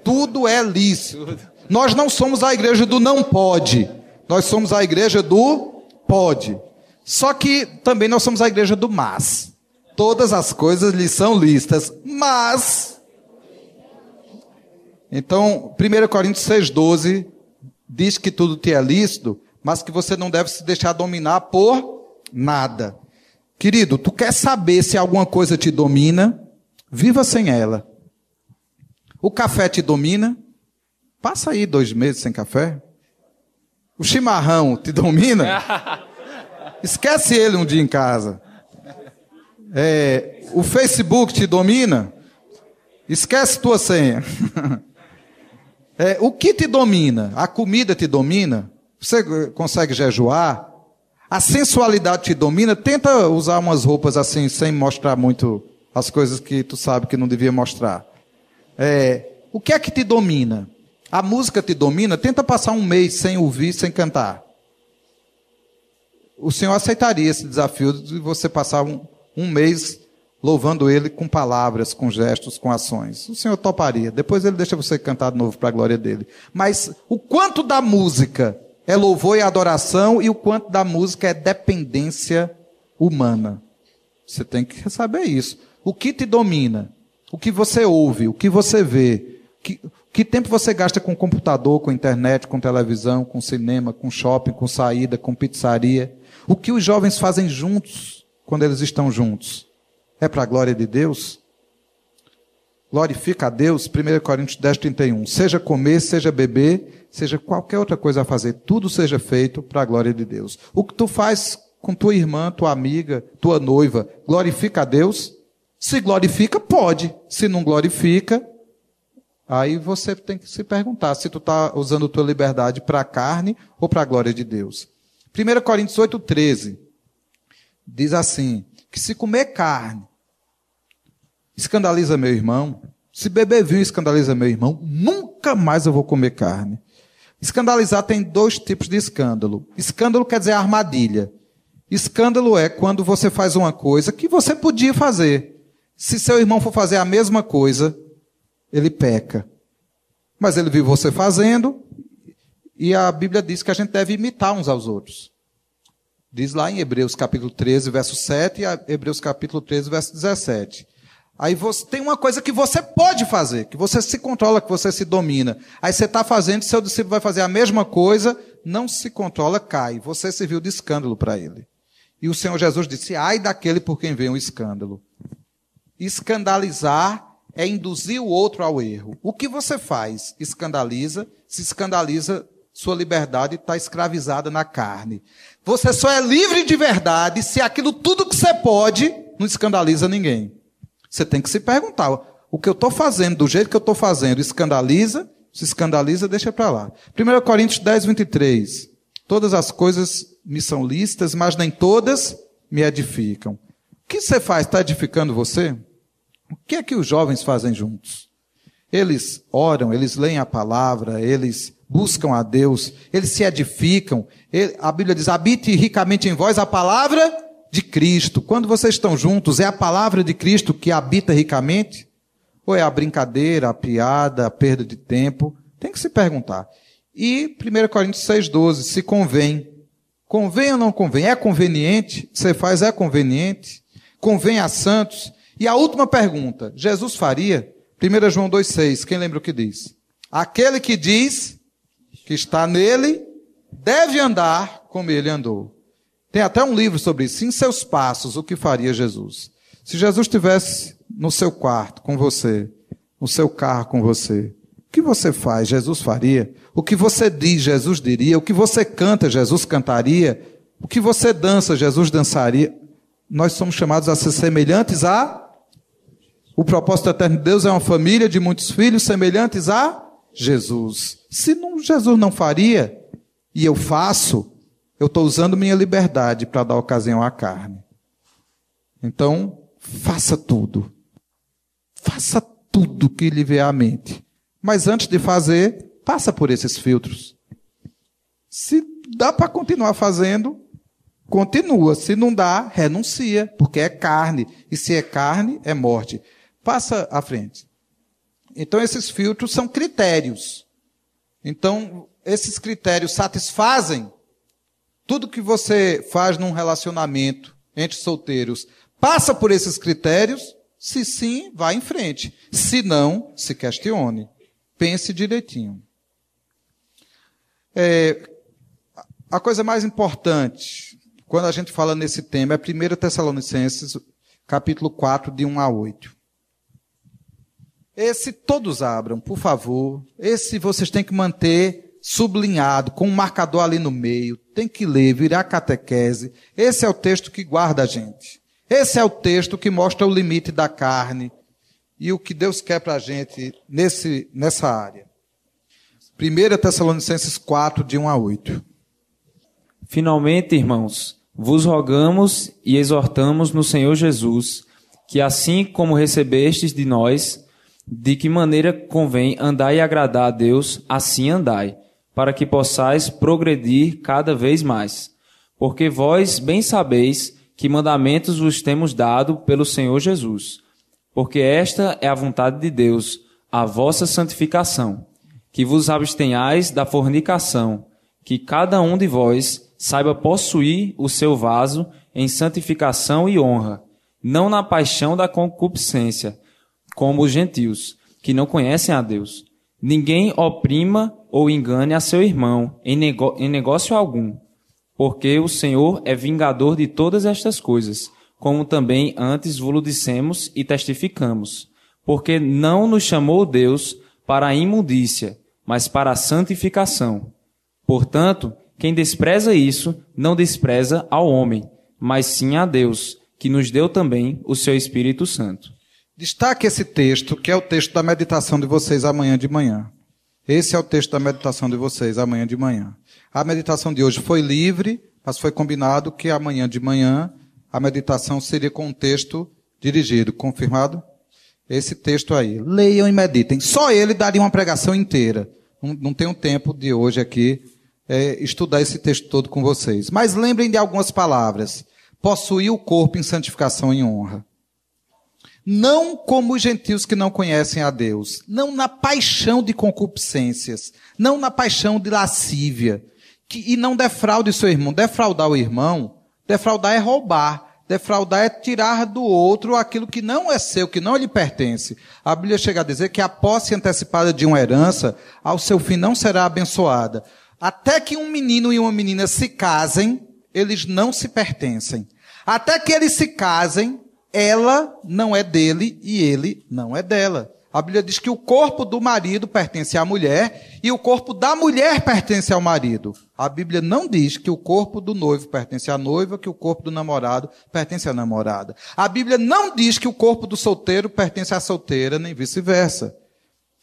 A: Tudo é lícito. Nós não somos a igreja do não pode. Nós somos a igreja do pode. Só que também nós somos a igreja do mas todas as coisas lhe são listas, mas. Então, 1 Coríntios 6,12 diz que tudo te é lícito, mas que você não deve se deixar dominar por nada. Querido, tu quer saber se alguma coisa te domina? Viva sem ela. O café te domina? Passa aí dois meses sem café. O chimarrão te domina? [laughs] Esquece ele um dia em casa. É, o Facebook te domina? Esquece tua senha. [laughs] É, o que te domina? A comida te domina? Você consegue jejuar? A sensualidade te domina? Tenta usar umas roupas assim, sem mostrar muito as coisas que tu sabe que não devia mostrar. É, o que é que te domina? A música te domina? Tenta passar um mês sem ouvir, sem cantar. O Senhor aceitaria esse desafio de você passar um, um mês louvando ele com palavras, com gestos, com ações. O Senhor toparia. Depois ele deixa você cantar de novo para a glória dele. Mas o quanto da música é louvor e adoração e o quanto da música é dependência humana. Você tem que saber isso. O que te domina? O que você ouve? O que você vê? Que, que tempo você gasta com computador, com internet, com televisão, com cinema, com shopping, com saída, com pizzaria? O que os jovens fazem juntos? Quando eles estão juntos? É para a glória de Deus? Glorifica a Deus, 1 Coríntios 10, 31. Seja comer, seja beber, seja qualquer outra coisa a fazer, tudo seja feito para a glória de Deus. O que tu faz com tua irmã, tua amiga, tua noiva, glorifica a Deus? Se glorifica, pode. Se não glorifica, aí você tem que se perguntar se tu está usando tua liberdade para a carne ou para a glória de Deus. 1 Coríntios 8, 13 diz assim: que se comer carne escandaliza meu irmão, se beber vinho escandaliza meu irmão, nunca mais eu vou comer carne. Escandalizar tem dois tipos de escândalo. Escândalo quer dizer armadilha. Escândalo é quando você faz uma coisa que você podia fazer. Se seu irmão for fazer a mesma coisa, ele peca. Mas ele viu você fazendo, e a Bíblia diz que a gente deve imitar uns aos outros. Diz lá em Hebreus capítulo 13, verso 7 e Hebreus capítulo 13, verso 17. Aí você tem uma coisa que você pode fazer, que você se controla, que você se domina. Aí você está fazendo, seu discípulo vai fazer a mesma coisa, não se controla, cai. Você serviu de escândalo para ele. E o Senhor Jesus disse: ai daquele por quem vem o escândalo. Escandalizar é induzir o outro ao erro. O que você faz? Escandaliza, se escandaliza, sua liberdade está escravizada na carne. Você só é livre de verdade se aquilo tudo que você pode não escandaliza ninguém. Você tem que se perguntar: o que eu estou fazendo, do jeito que eu estou fazendo, escandaliza? Se escandaliza, deixa para lá. 1 Coríntios 10, 23. Todas as coisas me são listas, mas nem todas me edificam. O que você faz? Está edificando você? O que é que os jovens fazem juntos? Eles oram, eles leem a palavra, eles buscam a Deus, eles se edificam. a Bíblia diz: habite ricamente em vós a palavra de Cristo. Quando vocês estão juntos, é a palavra de Cristo que habita ricamente? Ou é a brincadeira, a piada, a perda de tempo? Tem que se perguntar. E 1 Coríntios 6,12, se convém. Convém ou não convém? É conveniente? Você faz é conveniente? Convém a santos? E a última pergunta, Jesus faria? 1 João 2,6, quem lembra o que diz? Aquele que diz que está nele, deve andar como ele andou. Tem até um livro sobre isso. Em seus passos, o que faria Jesus? Se Jesus estivesse no seu quarto com você, no seu carro com você, o que você faz? Jesus faria. O que você diz, Jesus diria. O que você canta, Jesus cantaria. O que você dança, Jesus dançaria. Nós somos chamados a ser semelhantes a. O propósito eterno de Deus é uma família de muitos filhos semelhantes a Jesus. Se não, Jesus não faria, e eu faço, eu estou usando minha liberdade para dar ocasião à carne. Então, faça tudo. Faça tudo que lhe vier à mente. Mas antes de fazer, passa por esses filtros. Se dá para continuar fazendo, continua. Se não dá, renuncia, porque é carne. E se é carne, é morte. Passa à frente. Então, esses filtros são critérios. Então, esses critérios satisfazem tudo que você faz num relacionamento entre solteiros passa por esses critérios? Se sim, vá em frente. Se não, se questione. Pense direitinho. É, a coisa mais importante, quando a gente fala nesse tema, é 1 Tessalonicenses, capítulo 4, de 1 a 8. Esse todos abram, por favor. Esse vocês têm que manter sublinhado, com um marcador ali no meio. Tem que ler, virar catequese. Esse é o texto que guarda a gente. Esse é o texto que mostra o limite da carne e o que Deus quer para a gente nesse, nessa área. 1 Tessalonicenses 4, de 1 a 8.
B: Finalmente, irmãos, vos rogamos e exortamos no Senhor Jesus, que assim como recebestes de nós, de que maneira convém andar e agradar a Deus, assim andai para que possais progredir cada vez mais. Porque vós bem sabeis que mandamentos vos temos dado pelo Senhor Jesus. Porque esta é a vontade de Deus, a vossa santificação, que vos abstenhais da fornicação, que cada um de vós saiba possuir o seu vaso em santificação e honra, não na paixão da concupiscência, como os gentios, que não conhecem a Deus. Ninguém oprima ou engane a seu irmão em, em negócio algum, porque o Senhor é vingador de todas estas coisas, como também antes vos dissemos e testificamos. Porque não nos chamou Deus para a imundícia, mas para a santificação. Portanto, quem despreza isso, não despreza ao homem, mas sim a Deus, que nos deu também o seu Espírito Santo.
A: Destaque esse texto, que é o texto da meditação de vocês amanhã de manhã. Esse é o texto da meditação de vocês amanhã de manhã. A meditação de hoje foi livre, mas foi combinado que amanhã de manhã a meditação seria com um texto dirigido. Confirmado? Esse texto aí. Leiam e meditem. Só ele daria uma pregação inteira. Não, não tenho tempo de hoje aqui é, estudar esse texto todo com vocês. Mas lembrem de algumas palavras. Possuir o corpo em santificação e honra. Não como os gentios que não conhecem a Deus. Não na paixão de concupiscências. Não na paixão de lascívia. Que, e não defraude seu irmão. Defraudar o irmão, defraudar é roubar. Defraudar é tirar do outro aquilo que não é seu, que não lhe pertence. A Bíblia chega a dizer que a posse antecipada de uma herança, ao seu fim não será abençoada. Até que um menino e uma menina se casem, eles não se pertencem. Até que eles se casem, ela não é dele e ele não é dela. A Bíblia diz que o corpo do marido pertence à mulher e o corpo da mulher pertence ao marido. A Bíblia não diz que o corpo do noivo pertence à noiva, que o corpo do namorado pertence à namorada. A Bíblia não diz que o corpo do solteiro pertence à solteira, nem vice-versa.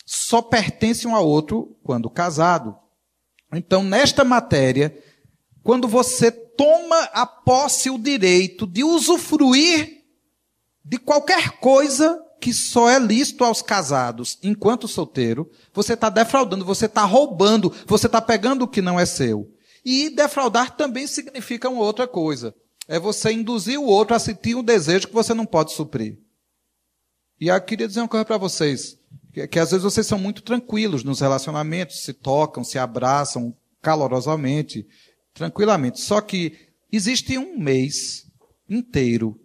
A: Só pertence um ao outro quando casado. Então, nesta matéria, quando você toma a posse o direito de usufruir de qualquer coisa que só é lícito aos casados enquanto solteiro, você está defraudando, você está roubando, você está pegando o que não é seu. E defraudar também significa uma outra coisa. É você induzir o outro a sentir um desejo que você não pode suprir. E eu queria dizer uma coisa para vocês, que, que às vezes vocês são muito tranquilos nos relacionamentos, se tocam, se abraçam calorosamente, tranquilamente. Só que existe um mês inteiro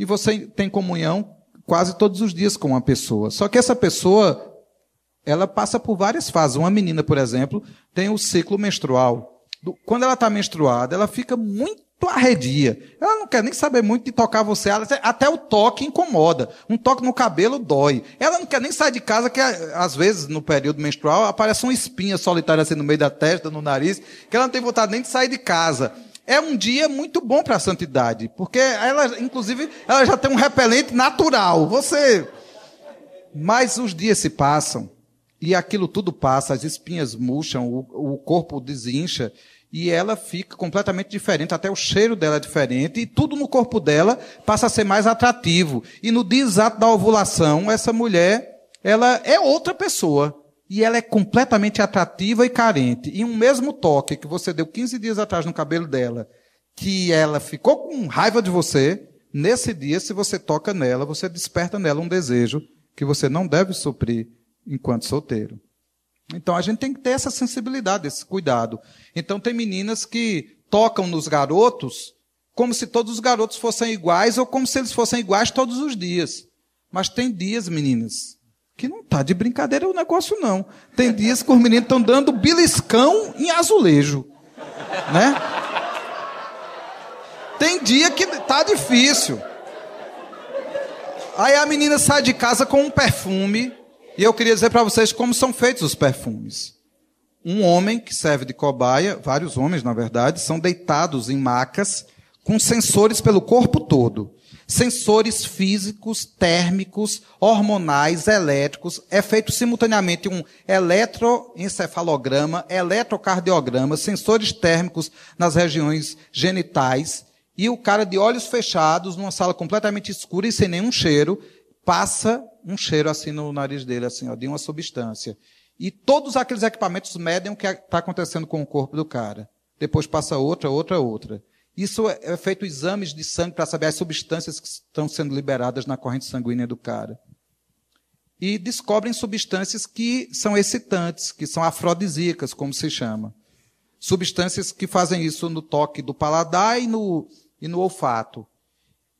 A: e você tem comunhão quase todos os dias com uma pessoa. Só que essa pessoa, ela passa por várias fases. Uma menina, por exemplo, tem o ciclo menstrual. Quando ela está menstruada, ela fica muito arredia. Ela não quer nem saber muito de tocar você. até o toque incomoda. Um toque no cabelo dói. Ela não quer nem sair de casa, que às vezes, no período menstrual, aparece uma espinha solitária assim no meio da testa, no nariz, que ela não tem vontade nem de sair de casa é um dia muito bom para a santidade, porque ela, inclusive, ela já tem um repelente natural. Você, mas os dias se passam e aquilo tudo passa, as espinhas murcham, o, o corpo desincha e ela fica completamente diferente, até o cheiro dela é diferente e tudo no corpo dela passa a ser mais atrativo. E no dia exato da ovulação, essa mulher, ela é outra pessoa e ela é completamente atrativa e carente. E um mesmo toque que você deu 15 dias atrás no cabelo dela, que ela ficou com raiva de você, nesse dia, se você toca nela, você desperta nela um desejo que você não deve suprir enquanto solteiro. Então a gente tem que ter essa sensibilidade, esse cuidado. Então tem meninas que tocam nos garotos como se todos os garotos fossem iguais ou como se eles fossem iguais todos os dias. Mas tem dias, meninas, que não tá de brincadeira o negócio, não. Tem dias que os meninos estão dando beliscão em azulejo. Né? Tem dia que tá difícil. Aí a menina sai de casa com um perfume. E eu queria dizer para vocês como são feitos os perfumes. Um homem que serve de cobaia, vários homens, na verdade, são deitados em macas com sensores pelo corpo todo sensores físicos, térmicos, hormonais, elétricos. É feito simultaneamente um eletroencefalograma, eletrocardiograma, sensores térmicos nas regiões genitais. E o cara de olhos fechados, numa sala completamente escura e sem nenhum cheiro, passa um cheiro assim no nariz dele, assim, ó, de uma substância. E todos aqueles equipamentos medem o que está acontecendo com o corpo do cara. Depois passa outra, outra, outra. Isso é, é feito exames de sangue para saber as substâncias que estão sendo liberadas na corrente sanguínea do cara. E descobrem substâncias que são excitantes, que são afrodisíacas, como se chama. Substâncias que fazem isso no toque do paladar e no, e no olfato.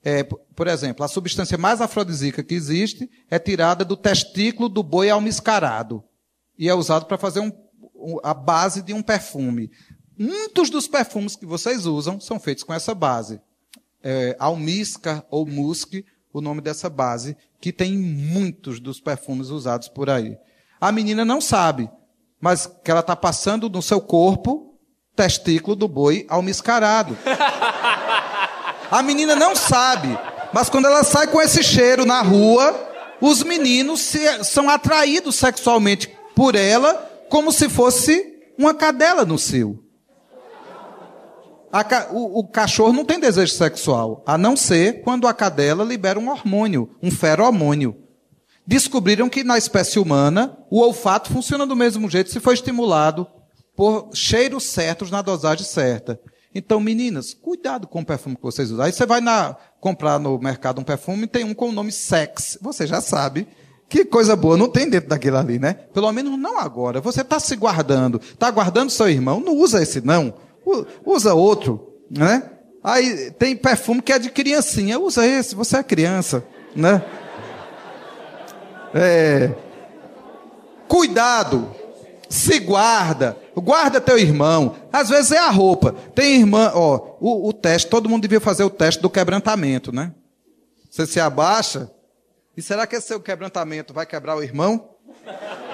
A: É, por exemplo, a substância mais afrodisíaca que existe é tirada do testículo do boi almiscarado e é usado para fazer um, a base de um perfume. Muitos dos perfumes que vocês usam são feitos com essa base. É, almisca ou musk, o nome dessa base, que tem muitos dos perfumes usados por aí. A menina não sabe, mas que ela está passando no seu corpo testículo do boi almiscarado. [laughs] A menina não sabe, mas quando ela sai com esse cheiro na rua, os meninos se, são atraídos sexualmente por ela como se fosse uma cadela no cio. A, o, o, cachorro não tem desejo sexual, a não ser quando a cadela libera um hormônio, um feromônio. Descobriram que na espécie humana o olfato funciona do mesmo jeito se for estimulado por cheiros certos na dosagem certa. Então, meninas, cuidado com o perfume que vocês usam. Aí você vai na, comprar no mercado um perfume e tem um com o nome Sex. Você já sabe que coisa boa não tem dentro daquilo ali, né? Pelo menos não agora. Você está se guardando. Está guardando seu irmão? Não usa esse, não. Usa outro, né? Aí tem perfume que é de criancinha. Usa esse, você é criança, né? É. Cuidado. Se guarda. Guarda teu irmão. Às vezes é a roupa. Tem irmã, ó, o, o teste, todo mundo devia fazer o teste do quebrantamento, né? Você se abaixa. E será que esse seu quebrantamento vai quebrar o irmão?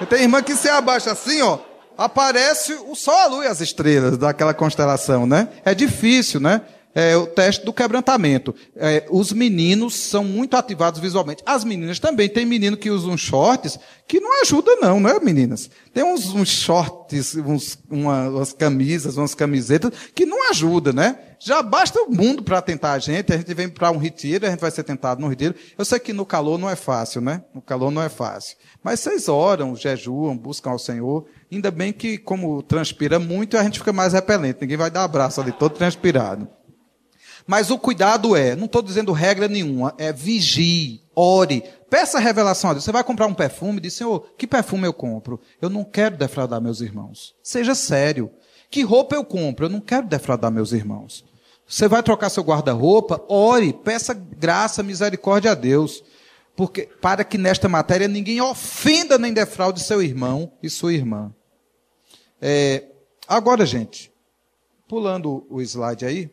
A: Tem irmã que se abaixa assim, ó, aparece o sol, a lua e as estrelas daquela constelação, né? É difícil, né? é, o teste do quebrantamento. É, os meninos são muito ativados visualmente. As meninas também. Tem menino que usa uns shorts que não ajuda não, não é, meninas? Tem uns, uns shorts, uns, uma, umas camisas, umas camisetas que não ajuda, né? Já basta o mundo para tentar a gente. A gente vem para um retiro, a gente vai ser tentado no retiro. Eu sei que no calor não é fácil, né? No calor não é fácil. Mas vocês oram, jejuam, buscam ao Senhor. Ainda bem que, como transpira muito, a gente fica mais repelente. Ninguém vai dar abraço ali, todo transpirado. Mas o cuidado é, não estou dizendo regra nenhuma, é vigie, ore, peça revelação a Deus. Você vai comprar um perfume, diz, Senhor, que perfume eu compro? Eu não quero defraudar meus irmãos. Seja sério. Que roupa eu compro? Eu não quero defraudar meus irmãos. Você vai trocar seu guarda-roupa? Ore, peça graça, misericórdia a Deus. Porque, para que nesta matéria ninguém ofenda nem defraude seu irmão e sua irmã. É, agora, gente, pulando o slide aí,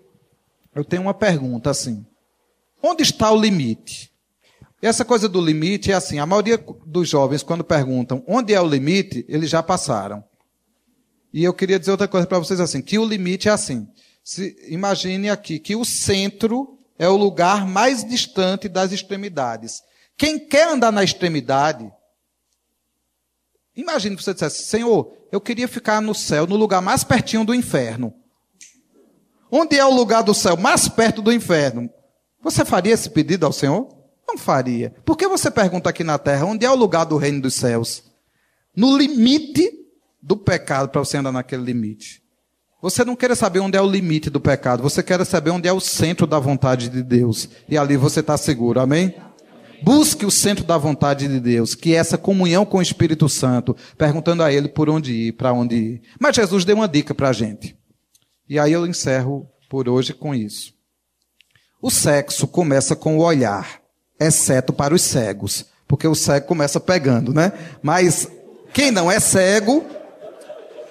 A: eu tenho uma pergunta assim: onde está o limite? Essa coisa do limite é assim: a maioria dos jovens, quando perguntam onde é o limite, eles já passaram. E eu queria dizer outra coisa para vocês assim: que o limite é assim. Se, imagine aqui que o centro é o lugar mais distante das extremidades. Quem quer andar na extremidade, imagine que você dissesse: Senhor, eu queria ficar no céu, no lugar mais pertinho do inferno. Onde é o lugar do céu? Mais perto do inferno. Você faria esse pedido ao Senhor? Não faria. Por que você pergunta aqui na terra, onde é o lugar do reino dos céus? No limite do pecado, para você andar naquele limite. Você não quer saber onde é o limite do pecado, você quer saber onde é o centro da vontade de Deus. E ali você está seguro, amém? Busque o centro da vontade de Deus, que é essa comunhão com o Espírito Santo, perguntando a Ele por onde ir, para onde ir. Mas Jesus deu uma dica para a gente. E aí eu encerro por hoje com isso. O sexo começa com o olhar, exceto para os cegos, porque o cego começa pegando, né? Mas quem não é cego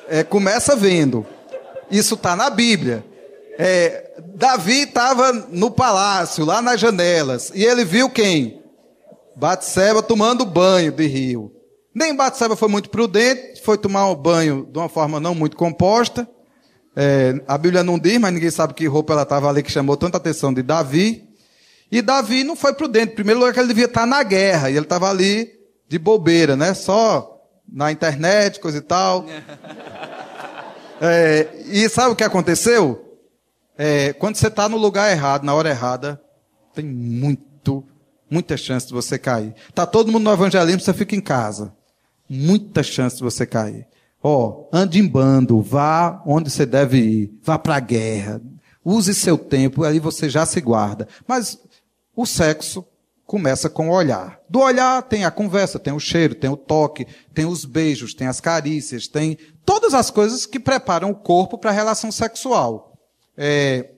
A: é, começa vendo. Isso está na Bíblia. É, Davi estava no palácio, lá nas janelas, e ele viu quem? Batseba tomando banho de rio. Nem Batseba foi muito prudente, foi tomar um banho de uma forma não muito composta. É, a Bíblia não diz, mas ninguém sabe que roupa ela estava ali que chamou tanta atenção de Davi. E Davi não foi prudente. Em primeiro lugar, que ele devia estar na guerra. E ele estava ali de bobeira, né? Só na internet, coisa e tal. [laughs] É, e sabe o que aconteceu? É, quando você está no lugar errado, na hora errada, tem muito, muita chance de você cair. Tá todo mundo no evangelismo, você fica em casa. Muita chance de você cair. Ó, oh, ande em bando, vá onde você deve ir, vá para a guerra, use seu tempo, aí você já se guarda. Mas o sexo começa com o olhar. Do olhar tem a conversa, tem o cheiro, tem o toque, tem os beijos, tem as carícias, tem todas as coisas que preparam o corpo para a relação sexual. É,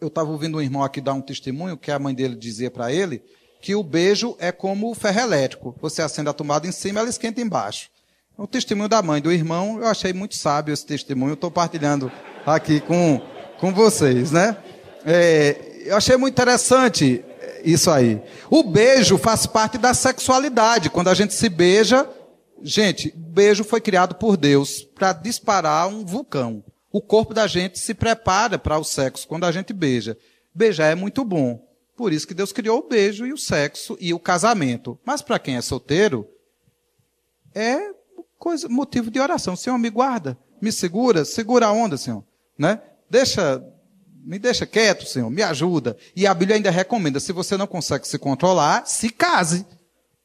A: eu estava ouvindo um irmão aqui dar um testemunho que a mãe dele dizia para ele que o beijo é como o ferro elétrico. Você acende a tomada em cima, ela esquenta embaixo. O testemunho da mãe do irmão, eu achei muito sábio esse testemunho, estou partilhando aqui com, com vocês, né? É, eu achei muito interessante isso aí. O beijo faz parte da sexualidade. Quando a gente se beija, Gente, beijo foi criado por Deus para disparar um vulcão. O corpo da gente se prepara para o sexo quando a gente beija. Beijar é muito bom. Por isso que Deus criou o beijo e o sexo e o casamento. Mas para quem é solteiro, é coisa, motivo de oração. Senhor, me guarda, me segura, segura a onda, Senhor. Né? Deixa, me deixa quieto, Senhor, me ajuda. E a Bíblia ainda recomenda, se você não consegue se controlar, se case.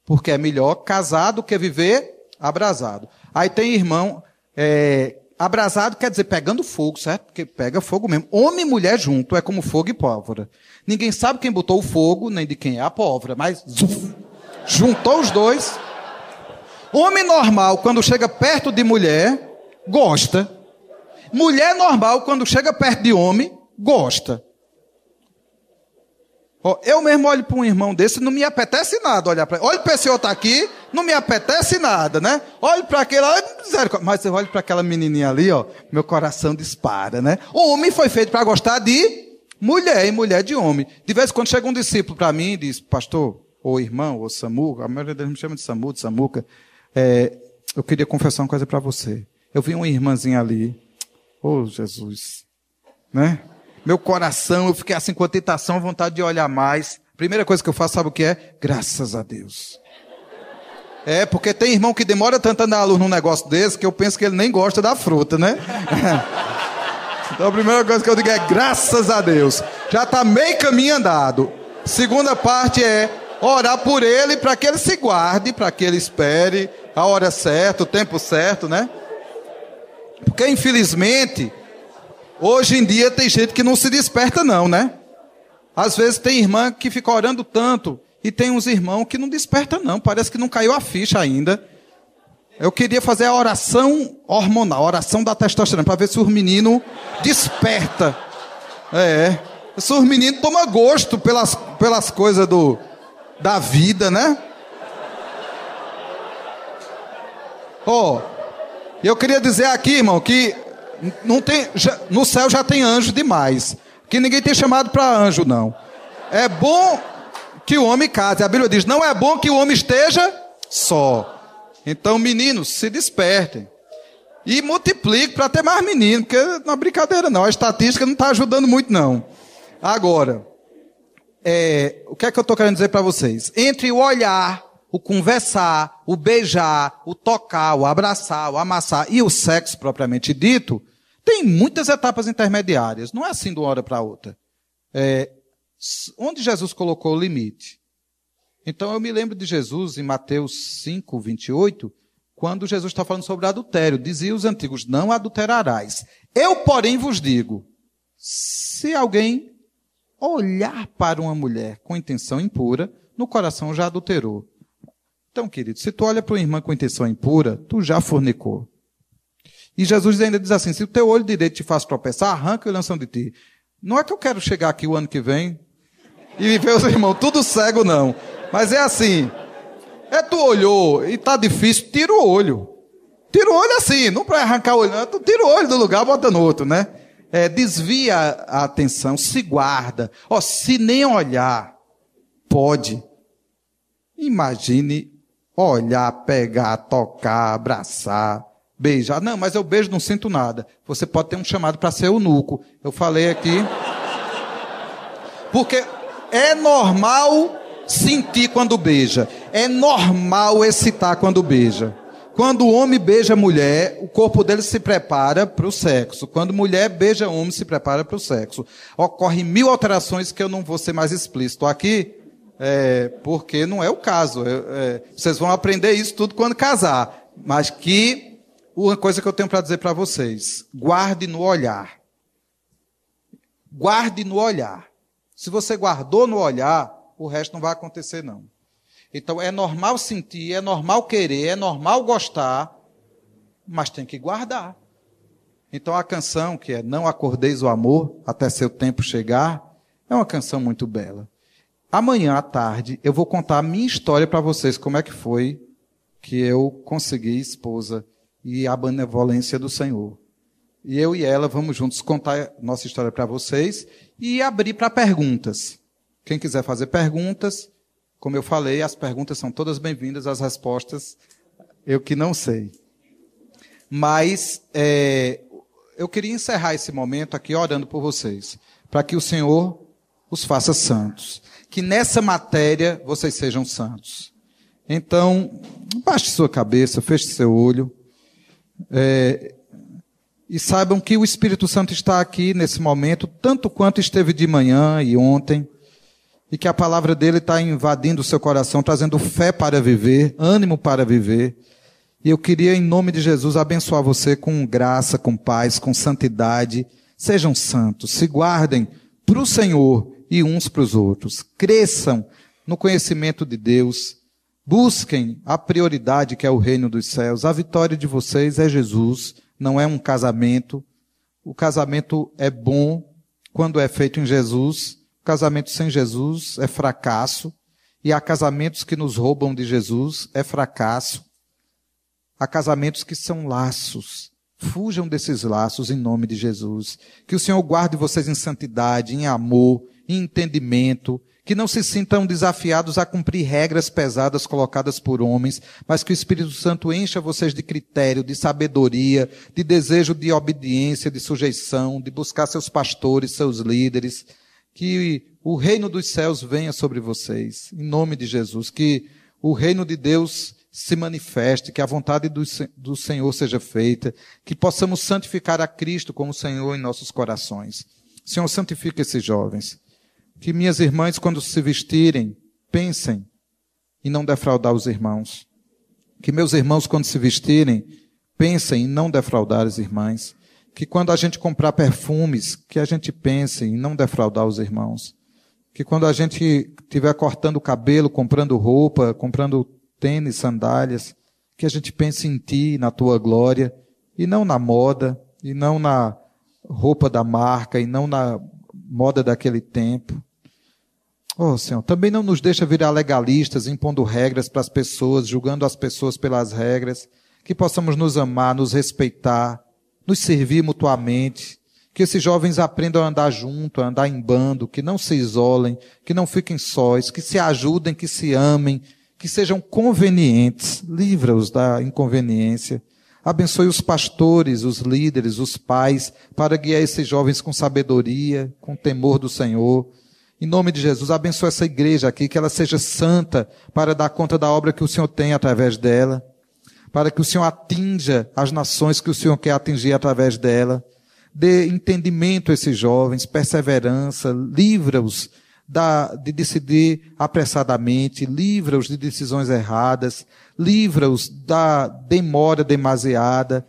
A: Porque é melhor casar do que viver abrasado. Aí tem irmão, é, abrasado quer dizer pegando fogo, certo? Porque pega fogo mesmo. Homem e mulher junto é como fogo e pólvora. Ninguém sabe quem botou o fogo, nem de quem é a pólvora, mas zuf, juntou os dois. Homem normal, quando chega perto de mulher, gosta. Mulher normal, quando chega perto de homem, gosta. eu mesmo olho para um irmão desse, não me apetece nada olhar para ele. Olho para esse outro aqui, não me apetece nada, né? Olho para aquele, mas eu olho para aquela menininha ali, ó, meu coração dispara, né? O homem foi feito para gostar de mulher e mulher de homem. De vez em quando chega um discípulo para mim e diz, pastor, ou irmão, ou Samu, a maioria deles me chama de Samu, de Samuca, é, eu queria confessar uma coisa para você. Eu vi uma irmãzinha ali, oh Jesus, né? Meu coração, eu fiquei assim com a tentação, vontade de olhar mais. Primeira coisa que eu faço, sabe o que é? Graças a Deus. É, porque tem irmão que demora tanto a dar luz num negócio desse que eu penso que ele nem gosta da fruta, né? [laughs] então a primeira coisa que eu digo é graças a Deus. Já está meio caminho andado. Segunda parte é orar por ele para que ele se guarde, para que ele espere a hora certa, o tempo certo, né? Porque infelizmente, hoje em dia tem gente que não se desperta não, né? Às vezes tem irmã que fica orando tanto e tem uns irmãos que não desperta não, parece que não caiu a ficha ainda. Eu queria fazer a oração hormonal, a oração da testosterona, para ver se o menino desperta. É, se os meninos tomam gosto pelas, pelas coisas do, da vida, né? Ó, oh, eu queria dizer aqui, irmão, que não tem, já, no céu já tem anjo demais. Que ninguém tem chamado para anjo, não. É bom que o homem case. A Bíblia diz: não é bom que o homem esteja só. Então, meninos, se despertem. E multiplique para ter mais meninos, porque não é brincadeira, não. A estatística não está ajudando muito, não. Agora, é, o que é que eu estou querendo dizer para vocês? Entre o olhar, o conversar, o beijar, o tocar, o abraçar, o amassar e o sexo propriamente dito, tem muitas etapas intermediárias. Não é assim de uma hora para outra. É, onde Jesus colocou o limite? Então eu me lembro de Jesus em Mateus 5, 28, quando Jesus está falando sobre adultério. Dizia os antigos: Não adulterarás. Eu, porém, vos digo: se alguém olhar para uma mulher com intenção impura, no coração já adulterou. Então, querido, se tu olha para uma irmã com intenção impura, tu já fornicou. E Jesus ainda diz assim: se o teu olho direito te faz tropeçar, arranca e lançam de ti. Não é que eu quero chegar aqui o ano que vem e ver os irmãos tudo cego, não. Mas é assim. É tu olhou e tá difícil, tira o olho. Tira o olho assim, não para arrancar o olho, não. Tu tira o olho do lugar, bota no outro, né? É, desvia a atenção, se guarda. Ó, se nem olhar, pode. Imagine olhar, pegar, tocar, abraçar, beijar. Não, mas eu beijo, não sinto nada. Você pode ter um chamado para ser eunuco. Eu falei aqui. Porque é normal sentir quando beija. É normal excitar quando beija. Quando o homem beija a mulher, o corpo dele se prepara para o sexo. Quando mulher beija homem, se prepara para o sexo. Ocorrem mil alterações que eu não vou ser mais explícito aqui, é, porque não é o caso. É, é, vocês vão aprender isso tudo quando casar. Mas que uma coisa que eu tenho para dizer para vocês: guarde no olhar. Guarde no olhar. Se você guardou no olhar, o resto não vai acontecer, não. Então é normal sentir, é normal querer, é normal gostar, mas tem que guardar. Então a canção que é Não Acordeis o Amor até seu tempo chegar, é uma canção muito bela. Amanhã à tarde eu vou contar a minha história para vocês, como é que foi que eu consegui esposa e a benevolência do Senhor. E eu e ela vamos juntos contar nossa história para vocês e abrir para perguntas. Quem quiser fazer perguntas, como eu falei, as perguntas são todas bem-vindas, as respostas Eu que não sei. Mas é, eu queria encerrar esse momento aqui orando por vocês, para que o Senhor os faça santos. Que nessa matéria vocês sejam santos. Então, baixe sua cabeça, feche seu olho. É, e saibam que o Espírito Santo está aqui nesse momento, tanto quanto esteve de manhã e ontem, e que a palavra dele está invadindo o seu coração, trazendo fé para viver, ânimo para viver. E eu queria, em nome de Jesus, abençoar você com graça, com paz, com santidade. Sejam santos, se guardem para o Senhor e uns para os outros. Cresçam no conhecimento de Deus. Busquem a prioridade que é o reino dos céus. A vitória de vocês é Jesus não é um casamento. O casamento é bom quando é feito em Jesus. O casamento sem Jesus é fracasso. E há casamentos que nos roubam de Jesus, é fracasso. Há casamentos que são laços. Fujam desses laços em nome de Jesus. Que o Senhor guarde vocês em santidade, em amor, em entendimento, que não se sintam desafiados a cumprir regras pesadas colocadas por homens, mas que o Espírito Santo encha vocês de critério, de sabedoria, de desejo de obediência, de sujeição, de buscar seus pastores, seus líderes, que o reino dos céus venha sobre vocês, em nome de Jesus, que o reino de Deus se manifeste, que a vontade do, do Senhor seja feita, que possamos santificar a Cristo como Senhor em nossos corações. Senhor, santifica esses jovens. Que minhas irmãs, quando se vestirem, pensem em não defraudar os irmãos. Que meus irmãos, quando se vestirem, pensem em não defraudar as irmãs. Que quando a gente comprar perfumes, que a gente pense em não defraudar os irmãos. Que quando a gente estiver cortando o cabelo, comprando roupa, comprando tênis, sandálias, que a gente pense em ti, na tua glória, e não na moda, e não na roupa da marca, e não na moda daquele tempo. Oh, Senhor, também não nos deixa virar legalistas, impondo regras para as pessoas, julgando as pessoas pelas regras. Que possamos nos amar, nos respeitar, nos servir mutuamente. Que esses jovens aprendam a andar junto, a andar em bando, que não se isolem, que não fiquem sós, que se ajudem, que se amem, que sejam convenientes. Livra-os da inconveniência. Abençoe os pastores, os líderes, os pais, para guiar esses jovens com sabedoria, com temor do Senhor. Em nome de Jesus, abençoe essa igreja aqui, que ela seja santa para dar conta da obra que o Senhor tem através dela, para que o Senhor atinja as nações que o Senhor quer atingir através dela. Dê entendimento a esses jovens, perseverança, livra-os de decidir apressadamente, livra-os de decisões erradas, livra-os da demora demasiada,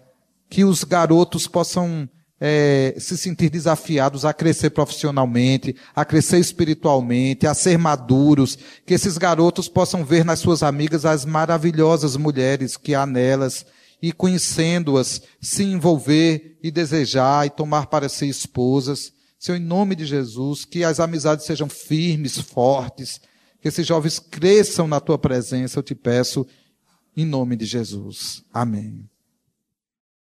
A: que os garotos possam é, se sentir desafiados a crescer profissionalmente, a crescer espiritualmente, a ser maduros, que esses garotos possam ver nas suas amigas as maravilhosas mulheres que há nelas e conhecendo-as, se envolver e desejar e tomar para si esposas. Senhor, em nome de Jesus, que as amizades sejam firmes, fortes, que esses jovens cresçam na tua presença, eu te peço, em nome de Jesus. Amém.